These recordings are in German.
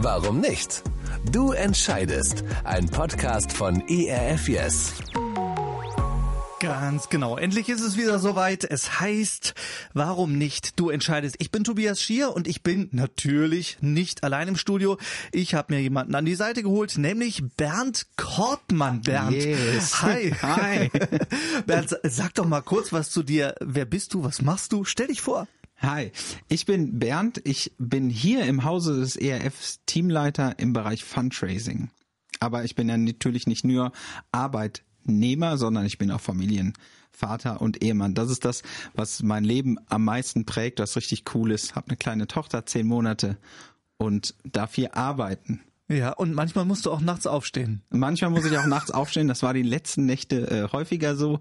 Warum nicht? Du entscheidest. Ein Podcast von ERF Yes. Ganz genau. Endlich ist es wieder soweit. Es heißt, warum nicht? Du entscheidest. Ich bin Tobias Schier und ich bin natürlich nicht allein im Studio. Ich habe mir jemanden an die Seite geholt, nämlich Bernd Kortmann. Bernd. Yes. Hi. Hi. Bernd, sag doch mal kurz was zu dir. Wer bist du? Was machst du? Stell dich vor. Hi, ich bin Bernd. Ich bin hier im Hause des ERFs Teamleiter im Bereich Fundraising. Aber ich bin ja natürlich nicht nur Arbeitnehmer, sondern ich bin auch Familienvater und Ehemann. Das ist das, was mein Leben am meisten prägt, was richtig cool ist. Hab eine kleine Tochter, zehn Monate und darf hier arbeiten. Ja, und manchmal musst du auch nachts aufstehen. Manchmal muss ich auch nachts aufstehen. Das war die letzten Nächte äh, häufiger so.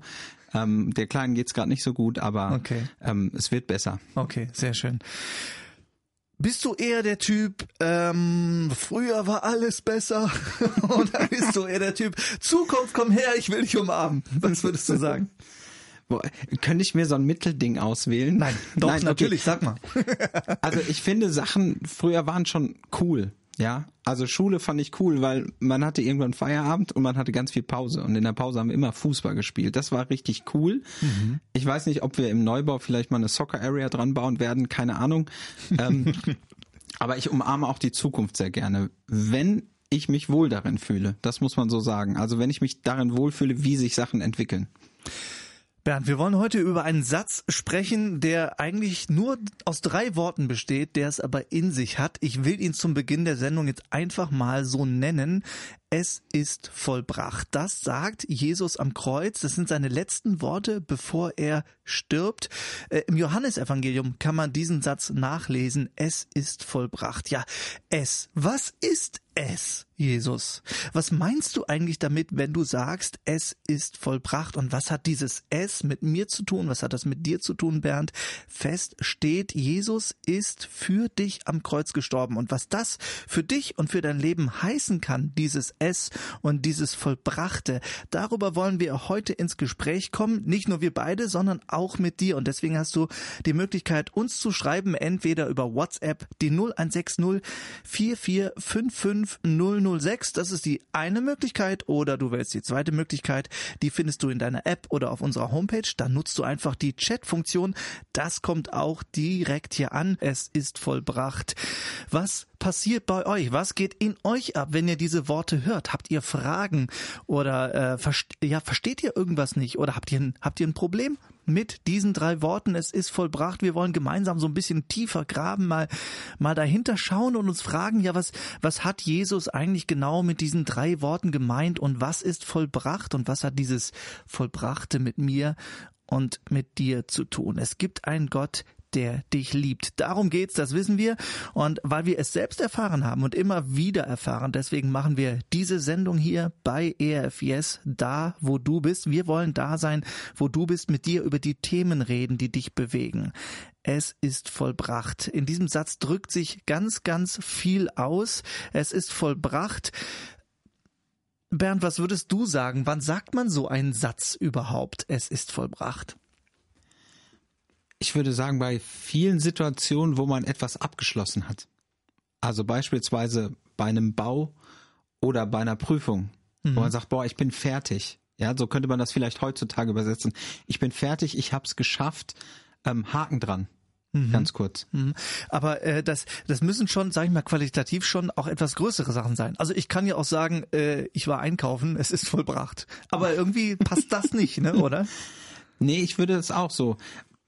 Ähm, der Kleinen geht's gerade nicht so gut, aber Okay. ähm, es wird besser. Okay, sehr schön. Bist du eher der Typ, ähm, früher war alles besser? Oder bist du eher der Typ, Zukunft, komm her, ich will dich umarmen? Was würdest du sagen? Boah, könnte ich mir so ein Mittelding auswählen? Nein, doch, okay. natürlich, sag mal. Also ich finde Sachen früher waren schon cool. Ja, also Schule fand ich cool, weil man hatte irgendwann Feierabend und man hatte ganz viel Pause und in der Pause haben wir immer Fußball gespielt. Das war richtig cool. Ich weiß nicht, ob wir im Neubau vielleicht mal eine Soccer Area dran bauen werden, keine Ahnung. Ähm, aber ich umarme auch die Zukunft sehr gerne, wenn ich mich wohl darin fühle. Das muss man so sagen. Also wenn ich mich darin wohlfühle, wie sich Sachen entwickeln. Bernd, wir wollen heute über einen Satz sprechen, der eigentlich nur aus drei Worten besteht, der es aber in sich hat. Ich will ihn zum Beginn der Sendung jetzt einfach mal so nennen. Es ist vollbracht. Das sagt Jesus am Kreuz. Das sind seine letzten Worte, bevor er stirbt. Äh, Im Johannesevangelium kann man diesen Satz nachlesen. Es ist vollbracht. Ja, es. Was ist es, Jesus? Was meinst du eigentlich damit, wenn du sagst, es ist vollbracht? Und was hat dieses es mit mir zu tun? Was hat das mit dir zu tun, Bernd? Fest steht, Jesus ist für dich am Kreuz gestorben. Und was das für dich und für dein Leben heißen kann, dieses es und dieses Vollbrachte, darüber wollen wir heute ins Gespräch kommen. Nicht nur wir beide, sondern auch mit dir. Und deswegen hast du die Möglichkeit, uns zu schreiben, entweder über WhatsApp, die 0160 4455 006. Das ist die eine Möglichkeit. Oder du wählst die zweite Möglichkeit. Die findest du in deiner App oder auf unserer Homepage. Da nutzt du einfach die Chat-Funktion. Das kommt auch direkt hier an. Es ist vollbracht. Was passiert bei euch? Was geht in euch ab, wenn ihr diese Worte hört? Habt ihr Fragen oder äh, verst ja, versteht ihr irgendwas nicht oder habt ihr habt ihr ein Problem mit diesen drei Worten? Es ist vollbracht. Wir wollen gemeinsam so ein bisschen tiefer graben, mal mal dahinter schauen und uns fragen, ja, was was hat Jesus eigentlich genau mit diesen drei Worten gemeint und was ist vollbracht und was hat dieses vollbrachte mit mir und mit dir zu tun? Es gibt einen Gott, der dich liebt. Darum geht's, das wissen wir. Und weil wir es selbst erfahren haben und immer wieder erfahren, deswegen machen wir diese Sendung hier bei ERFS, da wo du bist. Wir wollen da sein, wo du bist, mit dir über die Themen reden, die dich bewegen. Es ist vollbracht. In diesem Satz drückt sich ganz, ganz viel aus. Es ist vollbracht. Bernd, was würdest du sagen? Wann sagt man so einen Satz überhaupt? Es ist vollbracht. Ich würde sagen, bei vielen Situationen, wo man etwas abgeschlossen hat. Also beispielsweise bei einem Bau oder bei einer Prüfung, wo man sagt, boah, ich bin fertig. Ja, so könnte man das vielleicht heutzutage übersetzen. Ich bin fertig, ich hab's geschafft, ähm, Haken dran. Ganz kurz. Mhm. Aber äh, das, das müssen schon, sage ich mal, qualitativ schon auch etwas größere Sachen sein. Also ich kann ja auch sagen, äh, ich war einkaufen, es ist vollbracht. Aber irgendwie passt das nicht, ne, oder? Nee, ich würde es auch so.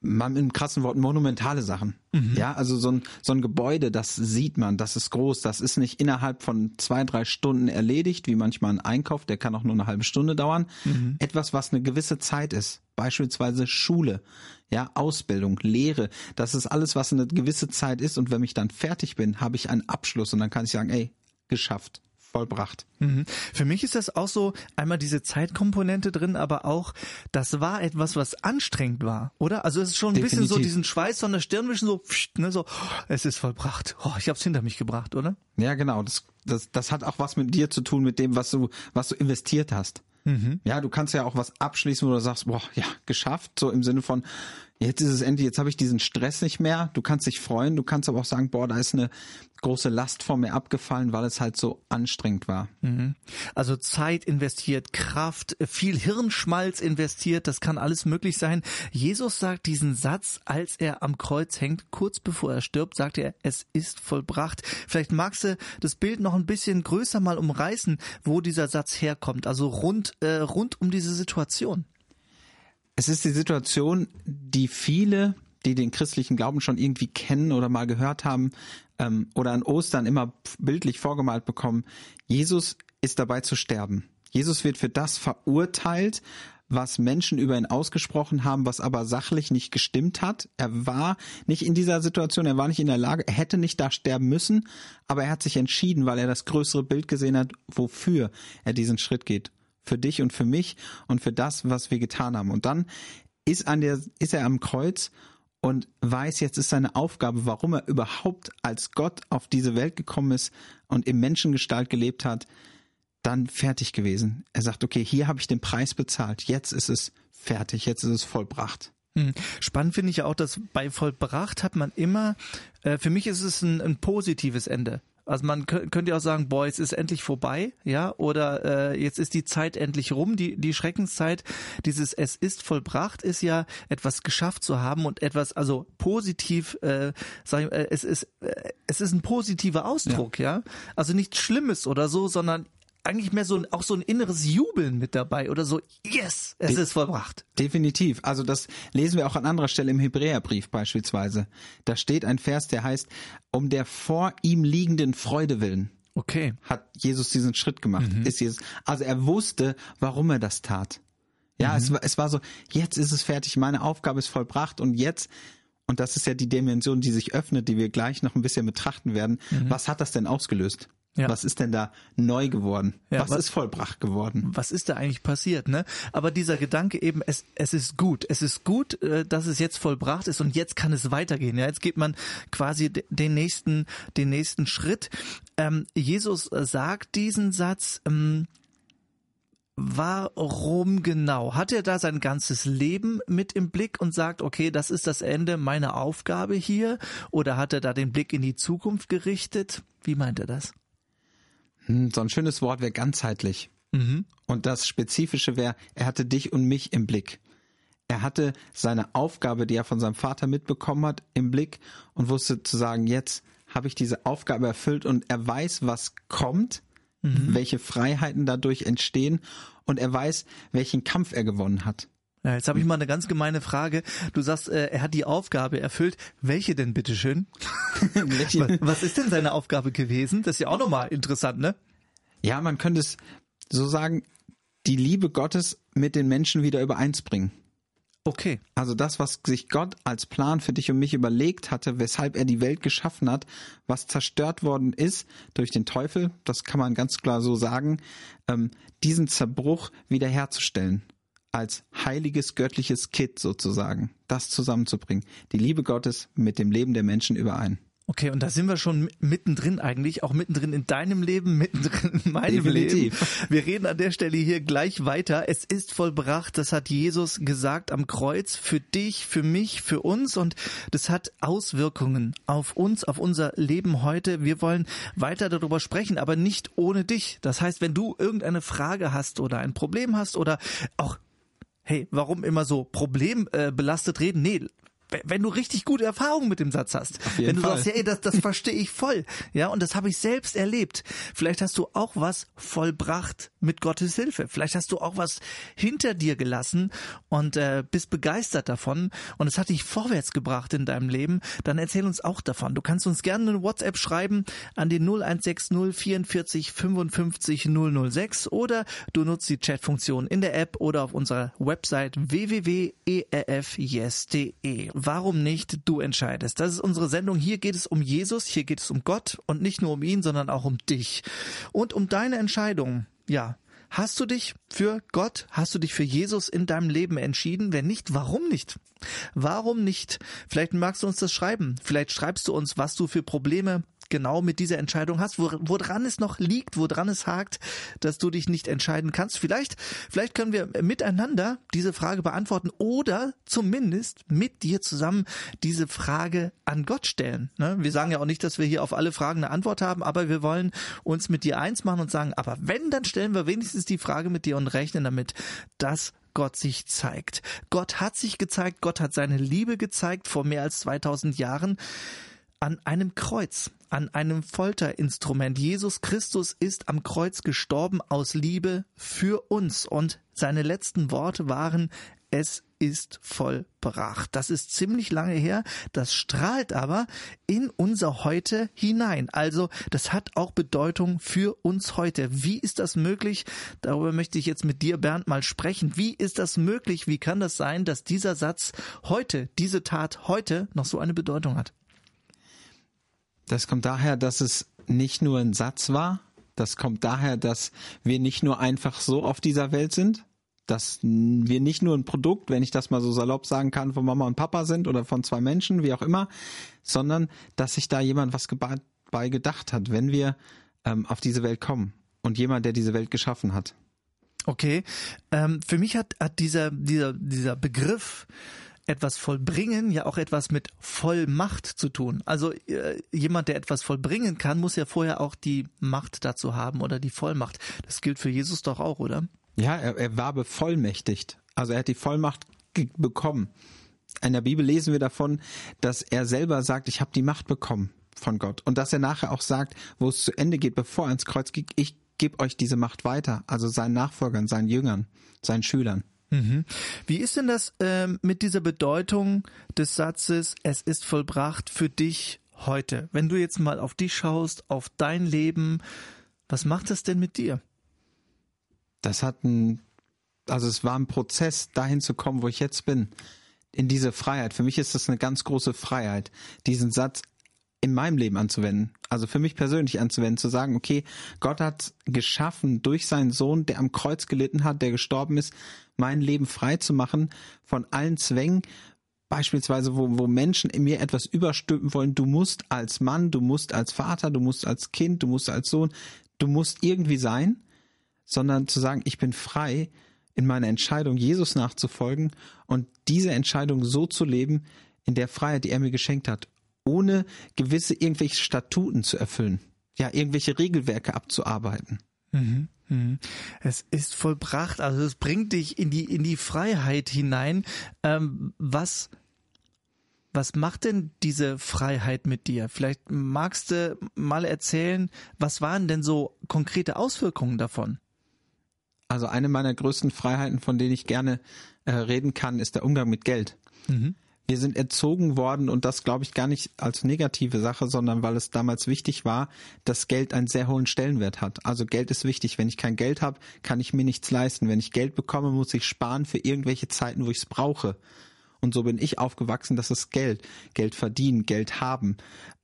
Mit einem krassen Wort, monumentale Sachen. Ja, also so ein, so ein Gebäude, das sieht man, das ist groß, das ist nicht innerhalb von zwei, drei Stunden erledigt, wie manchmal ein Einkauf, der kann auch nur eine halbe Stunde dauern. Etwas, was eine gewisse Zeit ist. Beispielsweise Schule, ja, Ausbildung, Lehre. Das ist alles, was eine gewisse Zeit ist. Und wenn ich dann fertig bin, habe ich einen Abschluss und dann kann ich sagen, ey, geschafft, vollbracht. Mhm. Für mich ist das auch so einmal diese Zeitkomponente drin, aber auch das war etwas, was anstrengend war, oder? Also es ist schon ein bisschen so Definitiv. diesen Schweiß von der Stirn wischen, so, pfst, ne, so, es ist vollbracht. Oh, ich hab's hinter mich gebracht, oder? Ja, genau. Das, das, das hat auch was mit dir zu tun, mit dem, was du, was du investiert hast. Ja, du kannst ja auch was abschließen, wo du sagst, boah, ja, geschafft, so im Sinne von, Jetzt ist es endlich, jetzt habe ich diesen Stress nicht mehr. Du kannst dich freuen, du kannst aber auch sagen, boah, da ist eine große Last vor mir abgefallen, weil es halt so anstrengend war. Mhm. Also Zeit investiert, Kraft, viel Hirnschmalz investiert, das kann alles möglich sein. Jesus sagt diesen Satz, als er am Kreuz hängt, kurz bevor er stirbt, sagt er, es ist vollbracht. Vielleicht magst du das Bild noch ein bisschen größer mal umreißen, wo dieser Satz herkommt, also rund, äh, rund um diese Situation. Es ist die Situation, die viele, die den christlichen Glauben schon irgendwie kennen oder mal gehört haben ähm, oder an Ostern immer bildlich vorgemalt bekommen. Jesus ist dabei zu sterben. Jesus wird für das verurteilt, was Menschen über ihn ausgesprochen haben, was aber sachlich nicht gestimmt hat. Er war nicht in dieser Situation, er war nicht in der Lage, er hätte nicht da sterben müssen, aber er hat sich entschieden, weil er das größere Bild gesehen hat, wofür er diesen Schritt geht für dich und für mich und für das, was wir getan haben. Und dann ist, an der, ist er am Kreuz und weiß, jetzt ist seine Aufgabe, warum er überhaupt als Gott auf diese Welt gekommen ist und im Menschengestalt gelebt hat, dann fertig gewesen. Er sagt, okay, hier habe ich den Preis bezahlt, jetzt ist es fertig, jetzt ist es vollbracht. Hm. Spannend finde ich ja auch, dass bei vollbracht hat man immer, äh, für mich ist es ein, ein positives Ende. Also man könnte ja auch sagen, boah, jetzt ist endlich vorbei, ja, oder äh, jetzt ist die Zeit endlich rum, die die Schreckenszeit. Dieses es ist vollbracht ist ja etwas geschafft zu haben und etwas also positiv, äh, sagen, äh, es ist äh, es ist ein positiver Ausdruck, ja. ja, also nichts Schlimmes oder so, sondern eigentlich mehr so ein, auch so ein inneres Jubeln mit dabei oder so, yes, es De ist vollbracht. Definitiv. Also das lesen wir auch an anderer Stelle im Hebräerbrief beispielsweise. Da steht ein Vers, der heißt, um der vor ihm liegenden Freude willen. Okay. Hat Jesus diesen Schritt gemacht. Mhm. Ist Jesus, also er wusste, warum er das tat. Ja, mhm. es, war, es war so, jetzt ist es fertig, meine Aufgabe ist vollbracht und jetzt, und das ist ja die Dimension, die sich öffnet, die wir gleich noch ein bisschen betrachten werden, mhm. was hat das denn ausgelöst? Ja. Was ist denn da neu geworden? Ja, was, was, ist vollbracht geworden? Was ist da eigentlich passiert, ne? Aber dieser Gedanke eben, es, es ist gut. Es ist gut, äh, dass es jetzt vollbracht ist und jetzt kann es weitergehen. Ja, jetzt geht man quasi den nächsten, den nächsten Schritt. Ähm, Jesus sagt diesen Satz, ähm, Warum genau? Hat er da sein ganzes Leben mit im Blick und sagt, okay, das ist das Ende meiner Aufgabe hier? Oder hat er da den Blick in die Zukunft gerichtet? Wie meint er das? Hm, so ein schönes Wort wäre ganzheitlich. Mhm. Und das Spezifische wäre, er hatte dich und mich im Blick. Er hatte seine Aufgabe, die er von seinem Vater mitbekommen hat, im Blick und wusste zu sagen, jetzt habe ich diese Aufgabe erfüllt und er weiß, was kommt, mhm. welche Freiheiten dadurch entstehen und er weiß, welchen Kampf er gewonnen hat. Ja, jetzt habe ich mal eine ganz gemeine Frage. Du sagst, äh, er hat die Aufgabe erfüllt. Welche denn, bitteschön? Welche? Was ist denn seine Aufgabe gewesen? Das ist ja auch nochmal interessant, ne? Ja, man könnte es so sagen, die Liebe Gottes mit den Menschen wieder übereins bringen. Okay. Also das, was sich Gott als Plan für dich und mich überlegt hatte, weshalb er die Welt geschaffen hat, was zerstört worden ist durch den Teufel, das kann man ganz klar so sagen, ähm, diesen Zerbruch wiederherzustellen als heiliges göttliches Kit sozusagen, das zusammenzubringen. Die Liebe Gottes mit dem Leben der Menschen überein. Okay, und da sind wir schon mittendrin eigentlich, auch mittendrin in deinem Leben, mittendrin in meinem Definitiv. Leben. Wir reden an der Stelle hier gleich weiter. Es ist vollbracht, das hat Jesus gesagt am Kreuz, für dich, für mich, für uns und das hat Auswirkungen auf uns, auf unser Leben heute. Wir wollen weiter darüber sprechen, aber nicht ohne dich. Das heißt, wenn du irgendeine Frage hast oder ein Problem hast oder auch hey, warum immer so problembelastet äh, reden? Nee, wenn du richtig gute Erfahrungen mit dem Satz hast, wenn du Fall. sagst, hey, das, das verstehe ich voll, ja, und das habe ich selbst erlebt. Vielleicht hast du auch was vollbracht mit Gottes Hilfe. Vielleicht hast du auch was hinter dir gelassen und äh, bist begeistert davon und es hat dich vorwärts gebracht in deinem Leben. Dann erzähl uns auch davon. Du kannst uns gerne eine WhatsApp schreiben an den 0160 44 55 006 oder du nutzt die Chatfunktion in der App oder auf unserer Website www.erfyes.de warum nicht du entscheidest. Das ist unsere Sendung. Hier geht es um Jesus, hier geht es um Gott und nicht nur um ihn, sondern auch um dich und um deine Entscheidung. Ja, Hast du dich für Gott, hast du dich für Jesus in deinem Leben entschieden? Wenn nicht, warum nicht? Warum nicht? Vielleicht magst du uns das schreiben. Vielleicht schreibst du uns, was du für Probleme genau mit dieser Entscheidung hast, woran es noch liegt, woran es hakt, dass du dich nicht entscheiden kannst. Vielleicht, vielleicht können wir miteinander diese Frage beantworten oder zumindest mit dir zusammen diese Frage an Gott stellen. Ne? Wir sagen ja auch nicht, dass wir hier auf alle Fragen eine Antwort haben, aber wir wollen uns mit dir eins machen und sagen, aber wenn, dann stellen wir wenigstens die Frage mit dir und rechnen damit, dass Gott sich zeigt. Gott hat sich gezeigt, Gott hat seine Liebe gezeigt vor mehr als 2000 Jahren an einem Kreuz, an einem Folterinstrument. Jesus Christus ist am Kreuz gestorben aus Liebe für uns und seine letzten Worte waren, es ist vollbracht. Das ist ziemlich lange her, das strahlt aber in unser Heute hinein. Also das hat auch Bedeutung für uns heute. Wie ist das möglich? Darüber möchte ich jetzt mit dir, Bernd, mal sprechen. Wie ist das möglich? Wie kann das sein, dass dieser Satz heute, diese Tat heute noch so eine Bedeutung hat? Das kommt daher, dass es nicht nur ein Satz war. Das kommt daher, dass wir nicht nur einfach so auf dieser Welt sind, dass wir nicht nur ein Produkt, wenn ich das mal so salopp sagen kann, von Mama und Papa sind oder von zwei Menschen, wie auch immer, sondern dass sich da jemand was bei gedacht hat, wenn wir ähm, auf diese Welt kommen und jemand, der diese Welt geschaffen hat. Okay, ähm, für mich hat, hat dieser, dieser, dieser Begriff etwas vollbringen ja auch etwas mit Vollmacht zu tun. Also äh, jemand, der etwas vollbringen kann, muss ja vorher auch die Macht dazu haben oder die Vollmacht. Das gilt für Jesus doch auch, oder? Ja, er, er war bevollmächtigt. Also er hat die Vollmacht bekommen. In der Bibel lesen wir davon, dass er selber sagt, ich habe die Macht bekommen von Gott. Und dass er nachher auch sagt, wo es zu Ende geht, bevor er ins Kreuz geht, ich gebe euch diese Macht weiter. Also seinen Nachfolgern, seinen Jüngern, seinen Schülern. Mhm. Wie ist denn das ähm, mit dieser Bedeutung des Satzes, es ist vollbracht für dich heute? Wenn du jetzt mal auf dich schaust, auf dein Leben, was macht das denn mit dir? Das hat ein, also es war ein Prozess, dahin zu kommen, wo ich jetzt bin. In diese Freiheit. Für mich ist das eine ganz große Freiheit, diesen Satz in meinem Leben anzuwenden. Also für mich persönlich anzuwenden, zu sagen, okay, Gott hat geschaffen durch seinen Sohn, der am Kreuz gelitten hat, der gestorben ist, mein Leben frei zu machen von allen Zwängen, beispielsweise, wo, wo Menschen in mir etwas überstülpen wollen, du musst als Mann, du musst als Vater, du musst als Kind, du musst als Sohn, du musst irgendwie sein, sondern zu sagen, ich bin frei in meiner Entscheidung, Jesus nachzufolgen und diese Entscheidung so zu leben, in der Freiheit, die er mir geschenkt hat ohne gewisse irgendwelche Statuten zu erfüllen. Ja, irgendwelche Regelwerke abzuarbeiten. Mhm, mhm. Es ist vollbracht, also es bringt dich in die in die Freiheit hinein. Ähm, was was macht denn diese Freiheit mit dir? Vielleicht magst du mal erzählen, was waren denn so konkrete Auswirkungen davon? Also eine meiner größten Freiheiten, von denen ich gerne äh, reden kann, ist der Umgang mit Geld. Mhm wir sind erzogen worden und das glaube ich gar nicht als negative Sache, sondern weil es damals wichtig war, dass Geld einen sehr hohen Stellenwert hat. Also Geld ist wichtig. Wenn ich kein Geld habe, kann ich mir nichts leisten. Wenn ich Geld bekomme, muss ich sparen für irgendwelche Zeiten, wo ich es brauche. Und so bin ich aufgewachsen, dass es Geld, Geld verdienen, Geld haben,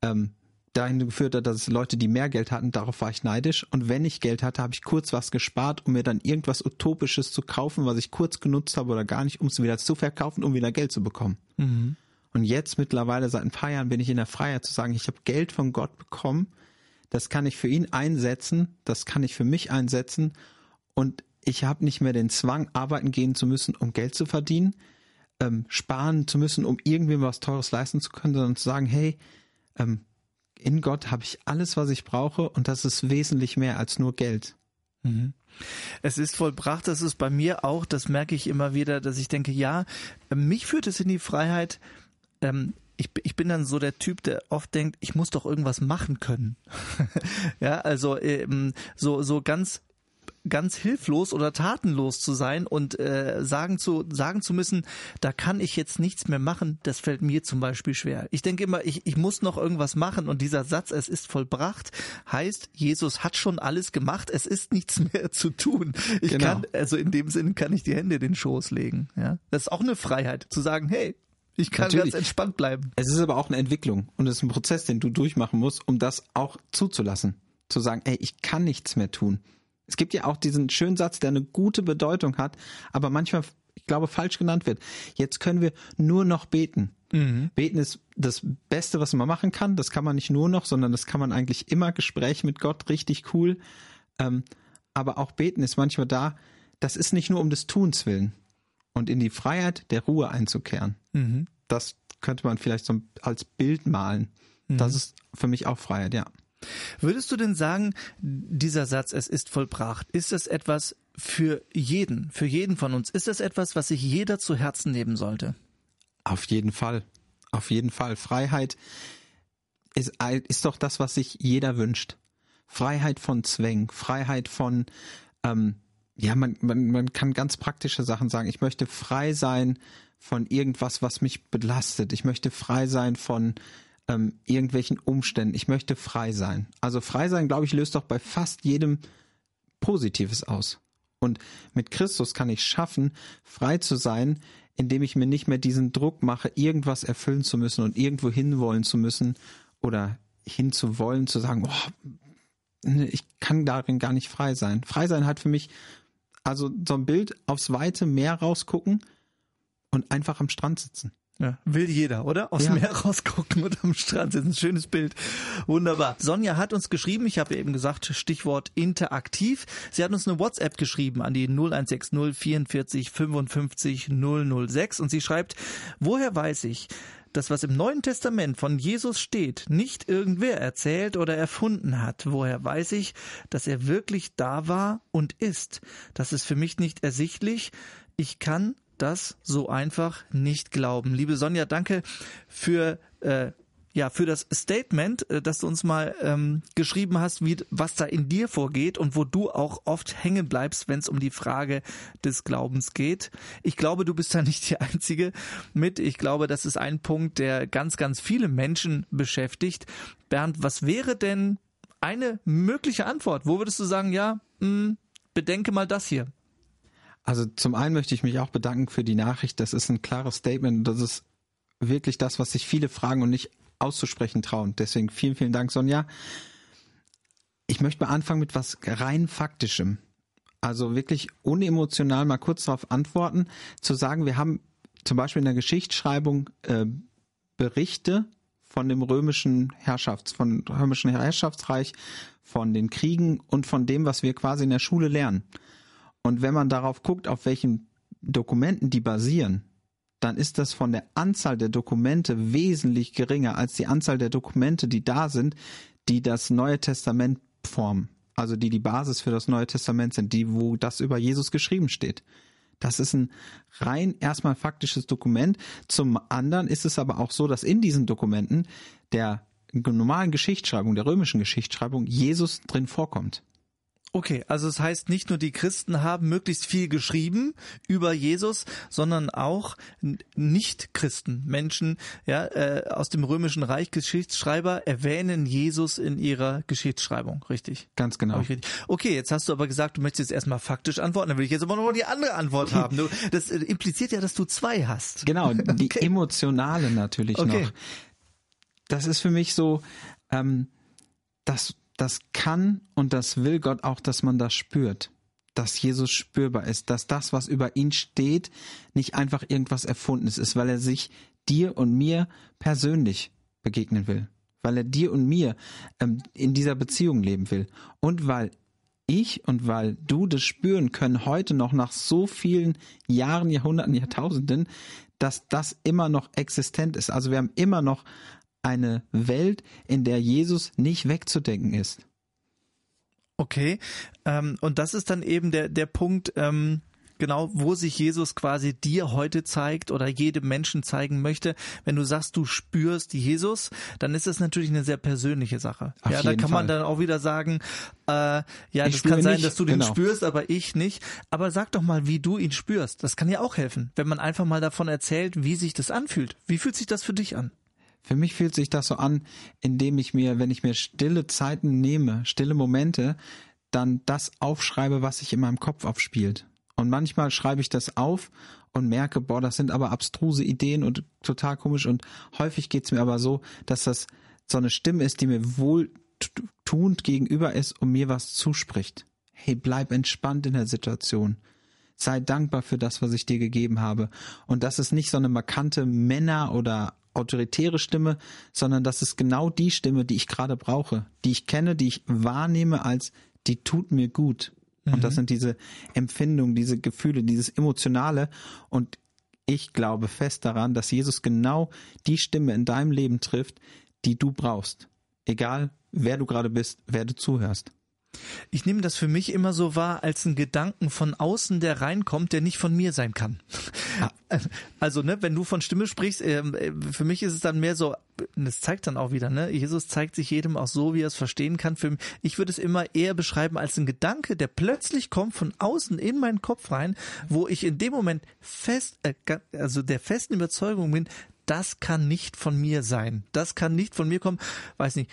ähm, dahin geführt hat, dass es Leute, die mehr Geld hatten, darauf war ich neidisch. Und wenn ich Geld hatte, habe ich kurz was gespart, um mir dann irgendwas Utopisches zu kaufen, was ich kurz genutzt habe oder gar nicht, um es wieder zu verkaufen, um wieder Geld zu bekommen. Mhm. Und jetzt mittlerweile seit ein paar Jahren bin ich in der Freiheit zu sagen, ich habe Geld von Gott bekommen, das kann ich für ihn einsetzen, das kann ich für mich einsetzen und ich habe nicht mehr den Zwang, arbeiten gehen zu müssen, um Geld zu verdienen, ähm, sparen zu müssen, um irgendwem was Teures leisten zu können, sondern zu sagen, hey, ähm, in Gott habe ich alles, was ich brauche und das ist wesentlich mehr als nur Geld. Mhm. Es ist vollbracht, das ist bei mir auch, das merke ich immer wieder, dass ich denke, ja, mich führt es in die Freiheit, ähm, ich, ich bin dann so der Typ, der oft denkt, ich muss doch irgendwas machen können. ja, also ähm, so so ganz ganz hilflos oder tatenlos zu sein und äh, sagen zu sagen zu müssen, da kann ich jetzt nichts mehr machen, das fällt mir zum Beispiel schwer. Ich denke immer, ich, ich muss noch irgendwas machen und dieser Satz, es ist vollbracht, heißt, Jesus hat schon alles gemacht, es ist nichts mehr zu tun. Ich genau. kann, also in dem Sinne kann ich die Hände in den Schoß legen. Ja, das ist auch eine Freiheit zu sagen, hey, ich kann Natürlich. ganz entspannt bleiben. Es ist aber auch eine Entwicklung und es ist ein Prozess, den du durchmachen musst, um das auch zuzulassen. Zu sagen, ey, ich kann nichts mehr tun. Es gibt ja auch diesen schönen Satz, der eine gute Bedeutung hat, aber manchmal, ich glaube, falsch genannt wird. Jetzt können wir nur noch beten. Mhm. Beten ist das Beste, was man machen kann. Das kann man nicht nur noch, sondern das kann man eigentlich immer. Gespräch mit Gott, richtig cool. Ähm, aber auch beten ist manchmal da. Das ist nicht nur um des Tuns willen und in die Freiheit der Ruhe einzukehren. Mhm. Das könnte man vielleicht so als Bild malen. Mhm. Das ist für mich auch Freiheit, ja. Würdest du denn sagen, dieser Satz, es ist vollbracht, ist das etwas für jeden, für jeden von uns? Ist das etwas, was sich jeder zu Herzen nehmen sollte? Auf jeden Fall. Auf jeden Fall. Freiheit ist, ist doch das, was sich jeder wünscht. Freiheit von Zwängen, Freiheit von, ähm, ja, man, man, man kann ganz praktische Sachen sagen. Ich möchte frei sein von irgendwas, was mich belastet. Ich möchte frei sein von ähm, irgendwelchen Umständen. Ich möchte frei sein. Also frei sein, glaube ich, löst doch bei fast jedem Positives aus. Und mit Christus kann ich schaffen, frei zu sein, indem ich mir nicht mehr diesen Druck mache, irgendwas erfüllen zu müssen und irgendwo hinwollen zu müssen oder hinzuwollen, zu sagen, oh, ich kann darin gar nicht frei sein. Frei sein hat für mich also so ein Bild aufs weite Meer rausgucken und einfach am Strand sitzen. Ja, will jeder, oder? Aus ja. dem Meer rausgucken und am Strand sitzen. Schönes Bild. Wunderbar. Sonja hat uns geschrieben, ich habe eben gesagt, Stichwort interaktiv. Sie hat uns eine WhatsApp geschrieben an die 0160 44 55 006 und sie schreibt, woher weiß ich, dass was im Neuen Testament von Jesus steht, nicht irgendwer erzählt oder erfunden hat. Woher weiß ich, dass er wirklich da war und ist? Das ist für mich nicht ersichtlich. Ich kann das so einfach nicht glauben. Liebe Sonja, danke für äh, ja, für das Statement, äh, dass du uns mal ähm, geschrieben hast, wie, was da in dir vorgeht und wo du auch oft hängen bleibst, wenn es um die Frage des Glaubens geht. Ich glaube, du bist da nicht die Einzige mit. Ich glaube, das ist ein Punkt, der ganz, ganz viele Menschen beschäftigt. Bernd, was wäre denn eine mögliche Antwort? Wo würdest du sagen, ja, mh, hm, bedenke mal das hier? Also zum einen möchte ich mich auch bedanken für die Nachricht. Das ist ein klares Statement. Das ist wirklich das, was sich viele fragen und nicht auszusprechen trauen. Deswegen vielen, vielen Dank, Sonja. Ich möchte mal anfangen mit was rein faktischem. Also wirklich unemotional mal kurz darauf antworten, zu sagen, wir haben zum Beispiel in der Geschichtsschreibung äh, Berichte von dem römischen Herrschafts, von römischen Herrschaftsreich, von den Kriegen und von dem, was wir quasi in der Schule lernen. Und wenn man darauf guckt, auf welchen Dokumenten die basieren, dann ist das von der Anzahl der Dokumente wesentlich geringer als die Anzahl der Dokumente, die da sind, die das Neue Testament formen. Also die die Basis für das Neue Testament sind, die, wo das über Jesus geschrieben steht. Das ist ein rein erstmal faktisches Dokument. Zum anderen ist es aber auch so, dass in diesen Dokumenten der normalen Geschichtsschreibung, der römischen Geschichtsschreibung, Jesus drin vorkommt. Okay, also es das heißt, nicht nur die Christen haben möglichst viel geschrieben über Jesus, sondern auch Nicht-Christen, Menschen ja, äh, aus dem römischen Reich, Geschichtsschreiber, erwähnen Jesus in ihrer Geschichtsschreibung, richtig? Ganz genau. Richtig. Okay, jetzt hast du aber gesagt, du möchtest jetzt erstmal faktisch antworten, dann will ich jetzt aber noch die andere Antwort haben. Du, das äh, impliziert ja, dass du zwei hast. Genau, die okay. emotionale natürlich okay. noch. Das ist für mich so, ähm, dass das kann und das will Gott auch, dass man das spürt. Dass Jesus spürbar ist, dass das, was über ihn steht, nicht einfach irgendwas Erfundenes ist, weil er sich dir und mir persönlich begegnen will. Weil er dir und mir ähm, in dieser Beziehung leben will. Und weil ich und weil du das spüren können heute noch nach so vielen Jahren, Jahrhunderten, Jahrtausenden, dass das immer noch existent ist. Also wir haben immer noch eine Welt, in der Jesus nicht wegzudenken ist. Okay, ähm, und das ist dann eben der, der Punkt, ähm, genau, wo sich Jesus quasi dir heute zeigt oder jedem Menschen zeigen möchte. Wenn du sagst, du spürst Jesus, dann ist das natürlich eine sehr persönliche Sache. Auf ja, da kann Fall. man dann auch wieder sagen, äh, ja, ich das kann sein, nicht. dass du den genau. spürst, aber ich nicht. Aber sag doch mal, wie du ihn spürst. Das kann ja auch helfen, wenn man einfach mal davon erzählt, wie sich das anfühlt. Wie fühlt sich das für dich an? Für mich fühlt sich das so an, indem ich mir, wenn ich mir stille Zeiten nehme, stille Momente, dann das aufschreibe, was sich in meinem Kopf aufspielt. Und manchmal schreibe ich das auf und merke, boah, das sind aber abstruse Ideen und total komisch. Und häufig geht's mir aber so, dass das so eine Stimme ist, die mir wohltuend gegenüber ist und mir was zuspricht. Hey, bleib entspannt in der Situation. Sei dankbar für das, was ich dir gegeben habe. Und das ist nicht so eine markante Männer- oder autoritäre Stimme, sondern das ist genau die Stimme, die ich gerade brauche, die ich kenne, die ich wahrnehme als, die tut mir gut. Mhm. Und das mhm. sind diese Empfindungen, diese Gefühle, dieses Emotionale. Und ich glaube fest daran, dass Jesus genau die Stimme in deinem Leben trifft, die du brauchst. Egal, wer du gerade bist, wer du zuhörst. Ich nehme das für mich immer so wahr als einen Gedanken von außen, der reinkommt, der nicht von mir sein kann. Ja. Also, ne, wenn du von Stimme sprichst, ähm, äh, für mich ist es dann mehr so, das zeigt dann auch wieder, ne, Jesus zeigt sich jedem auch so, wie er es verstehen kann. Für mich, ich würde es immer eher beschreiben als ein Gedanke, der plötzlich kommt von außen in meinen Kopf rein, wo ich in dem Moment fest, äh, also der festen Überzeugung bin, das kann nicht von mir sein. Das kann nicht von mir kommen. Weiß nicht,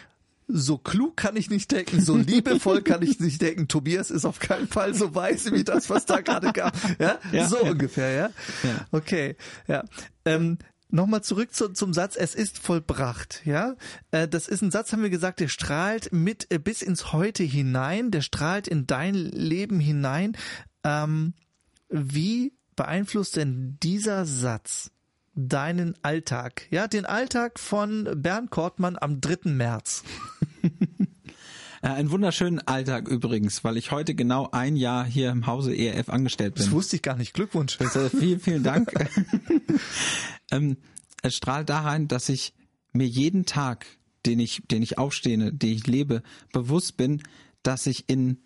so klug kann ich nicht denken, so liebevoll kann ich nicht denken. Tobias ist auf keinen Fall so weise wie das, was da gerade gab. Ja, ja so ja. ungefähr, ja? ja. Okay, ja. Ähm, Nochmal zurück zu, zum Satz, es ist vollbracht, ja. Äh, das ist ein Satz, haben wir gesagt, der strahlt mit äh, bis ins Heute hinein, der strahlt in dein Leben hinein. Ähm, wie beeinflusst denn dieser Satz deinen Alltag? Ja, den Alltag von Bernd Kortmann am 3. März. Äh, einen wunderschönen Alltag übrigens, weil ich heute genau ein Jahr hier im Hause ERF angestellt bin. Das wusste ich gar nicht. Glückwunsch. Also vielen, vielen Dank. ähm, es strahlt da rein, dass ich mir jeden Tag, den ich, den ich aufstehe, den ich lebe, bewusst bin, dass ich in,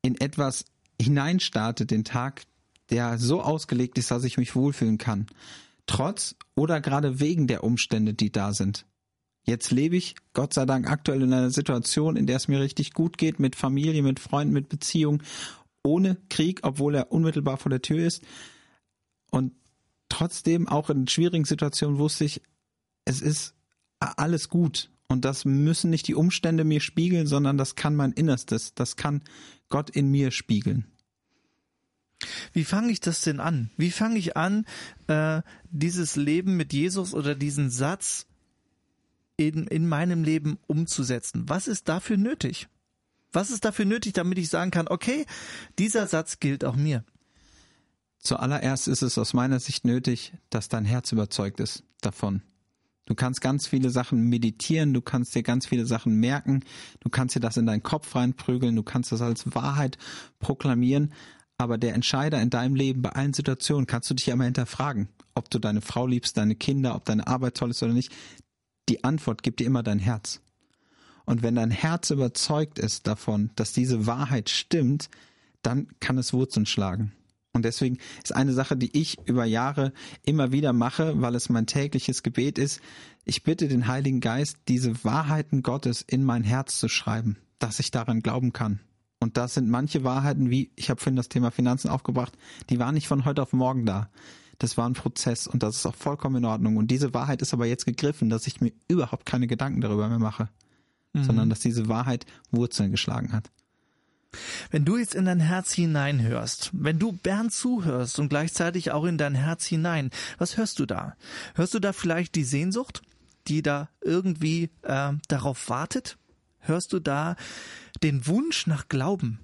in etwas hineinstarte, den Tag, der so ausgelegt ist, dass ich mich wohlfühlen kann trotz oder gerade wegen der Umstände, die da sind. Jetzt lebe ich, Gott sei Dank, aktuell in einer Situation, in der es mir richtig gut geht, mit Familie, mit Freunden, mit Beziehung, ohne Krieg, obwohl er unmittelbar vor der Tür ist. Und trotzdem, auch in schwierigen Situationen, wusste ich, es ist alles gut. Und das müssen nicht die Umstände mir spiegeln, sondern das kann mein Innerstes, das kann Gott in mir spiegeln. Wie fange ich das denn an? Wie fange ich an, äh, dieses Leben mit Jesus oder diesen Satz in, in meinem Leben umzusetzen? Was ist dafür nötig? Was ist dafür nötig, damit ich sagen kann, okay, dieser Satz gilt auch mir? Zuallererst ist es aus meiner Sicht nötig, dass dein Herz überzeugt ist davon. Du kannst ganz viele Sachen meditieren, du kannst dir ganz viele Sachen merken, du kannst dir das in deinen Kopf reinprügeln, du kannst das als Wahrheit proklamieren, aber der Entscheider in deinem Leben bei allen Situationen kannst du dich ja immer hinterfragen, ob du deine Frau liebst, deine Kinder, ob deine Arbeit toll ist oder nicht. Die Antwort gibt dir immer dein Herz. Und wenn dein Herz überzeugt ist davon, dass diese Wahrheit stimmt, dann kann es Wurzeln schlagen. Und deswegen ist eine Sache, die ich über Jahre immer wieder mache, weil es mein tägliches Gebet ist, ich bitte den Heiligen Geist, diese Wahrheiten Gottes in mein Herz zu schreiben, dass ich daran glauben kann. Und das sind manche Wahrheiten, wie ich habe vorhin das Thema Finanzen aufgebracht, die waren nicht von heute auf morgen da. Das war ein Prozess und das ist auch vollkommen in Ordnung. Und diese Wahrheit ist aber jetzt gegriffen, dass ich mir überhaupt keine Gedanken darüber mehr mache, mhm. sondern dass diese Wahrheit Wurzeln geschlagen hat. Wenn du jetzt in dein Herz hineinhörst, wenn du Bernd zuhörst und gleichzeitig auch in dein Herz hinein, was hörst du da? Hörst du da vielleicht die Sehnsucht, die da irgendwie äh, darauf wartet? Hörst du da den Wunsch nach Glauben?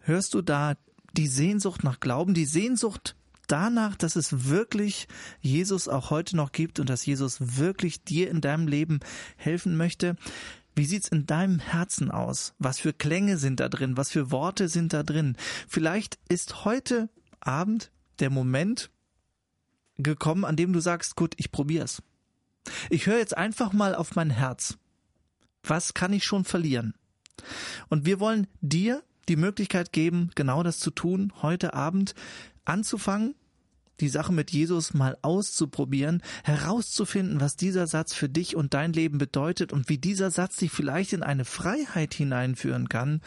Hörst du da die Sehnsucht nach Glauben, die Sehnsucht danach, dass es wirklich Jesus auch heute noch gibt und dass Jesus wirklich dir in deinem Leben helfen möchte? Wie sieht's in deinem Herzen aus? Was für Klänge sind da drin? Was für Worte sind da drin? Vielleicht ist heute Abend der Moment gekommen, an dem du sagst, gut, ich probier's. Ich höre jetzt einfach mal auf mein Herz. Was kann ich schon verlieren? Und wir wollen dir die Möglichkeit geben, genau das zu tun, heute Abend anzufangen, die Sache mit Jesus mal auszuprobieren, herauszufinden, was dieser Satz für dich und dein Leben bedeutet und wie dieser Satz dich vielleicht in eine Freiheit hineinführen kann,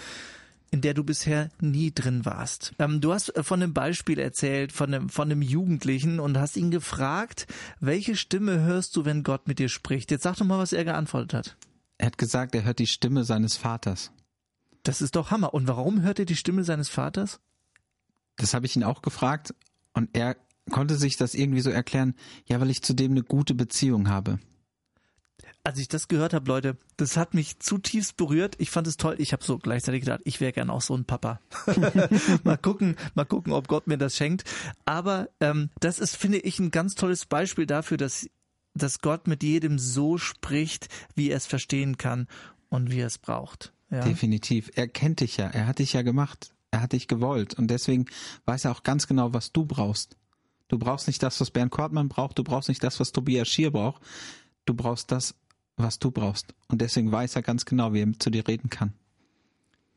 in der du bisher nie drin warst. Ähm, du hast von einem Beispiel erzählt, von einem, von einem Jugendlichen und hast ihn gefragt, welche Stimme hörst du, wenn Gott mit dir spricht? Jetzt sag doch mal, was er geantwortet hat. Er hat gesagt, er hört die Stimme seines Vaters. Das ist doch Hammer. Und warum hört er die Stimme seines Vaters? Das habe ich ihn auch gefragt und er konnte sich das irgendwie so erklären, ja, weil ich zu dem eine gute Beziehung habe. als ich das gehört habe, Leute, das hat mich zutiefst berührt. Ich fand es toll. Ich habe so gleichzeitig gedacht, ich wäre gern auch so ein Papa. mal gucken, mal gucken, ob Gott mir das schenkt. Aber ähm, das ist, finde ich, ein ganz tolles Beispiel dafür, dass dass Gott mit jedem so spricht, wie er es verstehen kann und wie er es braucht. Ja? Definitiv. Er kennt dich ja. Er hat dich ja gemacht. Er hat dich gewollt. Und deswegen weiß er auch ganz genau, was du brauchst. Du brauchst nicht das, was Bernd Kortmann braucht. Du brauchst nicht das, was Tobias Schier braucht. Du brauchst das, was du brauchst. Und deswegen weiß er ganz genau, wie er zu dir reden kann.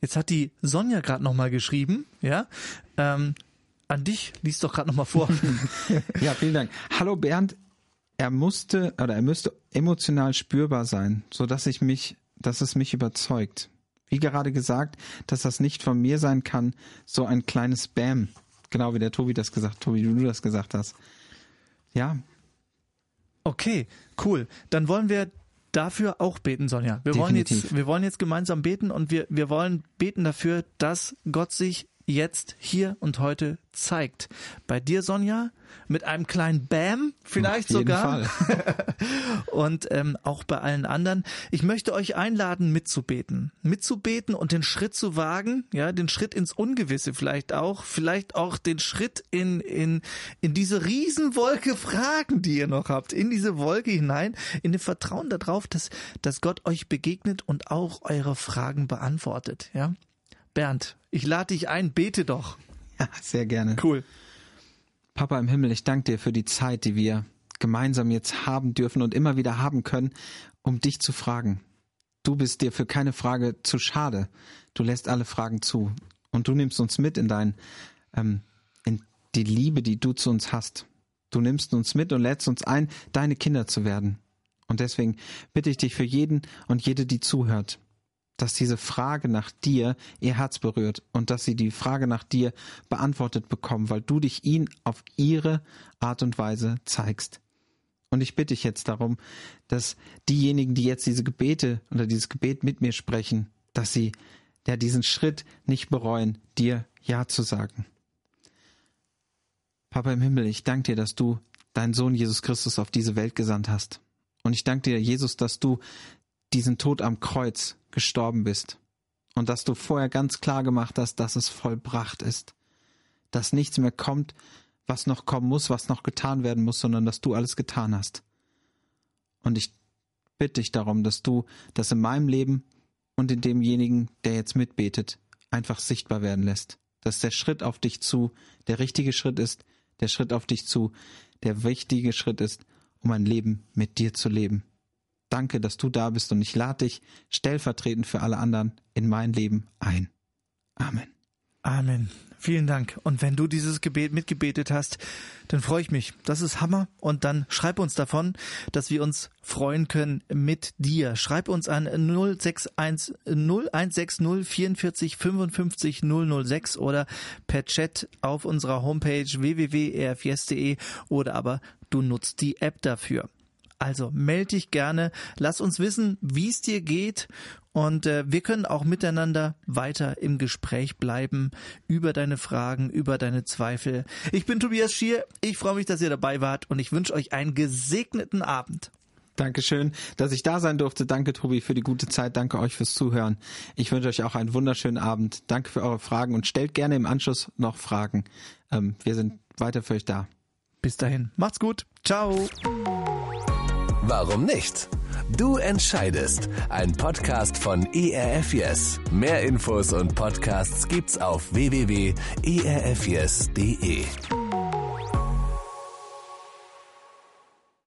Jetzt hat die Sonja gerade nochmal geschrieben, ja. Ähm, an dich, liest doch gerade nochmal vor. ja, vielen Dank. Hallo Bernd, er musste oder er müsste emotional spürbar sein, so dass ich mich, dass es mich überzeugt. Wie gerade gesagt, dass das nicht von mir sein kann, so ein kleines Bam. Genau wie der Tobi das gesagt, Tobi, wie du das gesagt hast. Ja. Okay, cool. Dann wollen wir dafür auch beten, Sonja. Wir Definitiv. wollen jetzt, wir wollen jetzt gemeinsam beten und wir, wir wollen beten dafür, dass Gott sich jetzt, hier und heute zeigt. Bei dir, Sonja, mit einem kleinen Bam, vielleicht sogar. und ähm, auch bei allen anderen. Ich möchte euch einladen, mitzubeten. Mitzubeten und den Schritt zu wagen, ja, den Schritt ins Ungewisse vielleicht auch, vielleicht auch den Schritt in, in, in diese Riesenwolke Fragen, die ihr noch habt, in diese Wolke hinein, in dem Vertrauen darauf, dass, dass Gott euch begegnet und auch eure Fragen beantwortet, ja. Bernd, ich lade dich ein, bete doch. Ja, sehr gerne. Cool. Papa im Himmel, ich danke dir für die Zeit, die wir gemeinsam jetzt haben dürfen und immer wieder haben können, um dich zu fragen. Du bist dir für keine Frage zu schade. Du lässt alle Fragen zu. Und du nimmst uns mit in dein, ähm, in die Liebe, die du zu uns hast. Du nimmst uns mit und lädst uns ein, deine Kinder zu werden. Und deswegen bitte ich dich für jeden und jede, die zuhört, dass diese Frage nach dir ihr Herz berührt und dass sie die Frage nach dir beantwortet bekommen, weil du dich ihnen auf ihre Art und Weise zeigst. Und ich bitte dich jetzt darum, dass diejenigen, die jetzt diese Gebete oder dieses Gebet mit mir sprechen, dass sie ja diesen Schritt nicht bereuen, dir Ja zu sagen. Papa im Himmel, ich danke dir, dass du deinen Sohn Jesus Christus auf diese Welt gesandt hast. Und ich danke dir, Jesus, dass du diesen Tod am Kreuz gestorben bist und dass du vorher ganz klar gemacht hast, dass es vollbracht ist, dass nichts mehr kommt, was noch kommen muss, was noch getan werden muss, sondern dass du alles getan hast. Und ich bitte dich darum, dass du das in meinem Leben und in demjenigen, der jetzt mitbetet, einfach sichtbar werden lässt. Dass der Schritt auf dich zu der richtige Schritt ist, der Schritt auf dich zu der wichtige Schritt ist, um ein Leben mit dir zu leben. Danke, dass du da bist und ich lade dich stellvertretend für alle anderen in mein Leben ein. Amen. Amen. Vielen Dank. Und wenn du dieses Gebet mitgebetet hast, dann freue ich mich. Das ist Hammer. Und dann schreib uns davon, dass wir uns freuen können mit dir. Schreib uns an 061 0160 44 55 006 oder per Chat auf unserer Homepage www.rfs.de oder aber du nutzt die App dafür. Also melde dich gerne, lass uns wissen, wie es dir geht und äh, wir können auch miteinander weiter im Gespräch bleiben über deine Fragen, über deine Zweifel. Ich bin Tobias Schier, ich freue mich, dass ihr dabei wart und ich wünsche euch einen gesegneten Abend. Dankeschön, dass ich da sein durfte. Danke, Tobi, für die gute Zeit. Danke euch fürs Zuhören. Ich wünsche euch auch einen wunderschönen Abend. Danke für eure Fragen und stellt gerne im Anschluss noch Fragen. Ähm, wir sind weiter für euch da. Bis dahin. Macht's gut. Ciao. Warum nicht? Du entscheidest. Ein Podcast von ERF Yes. Mehr Infos und Podcasts gibt's auf www.erfyes.de.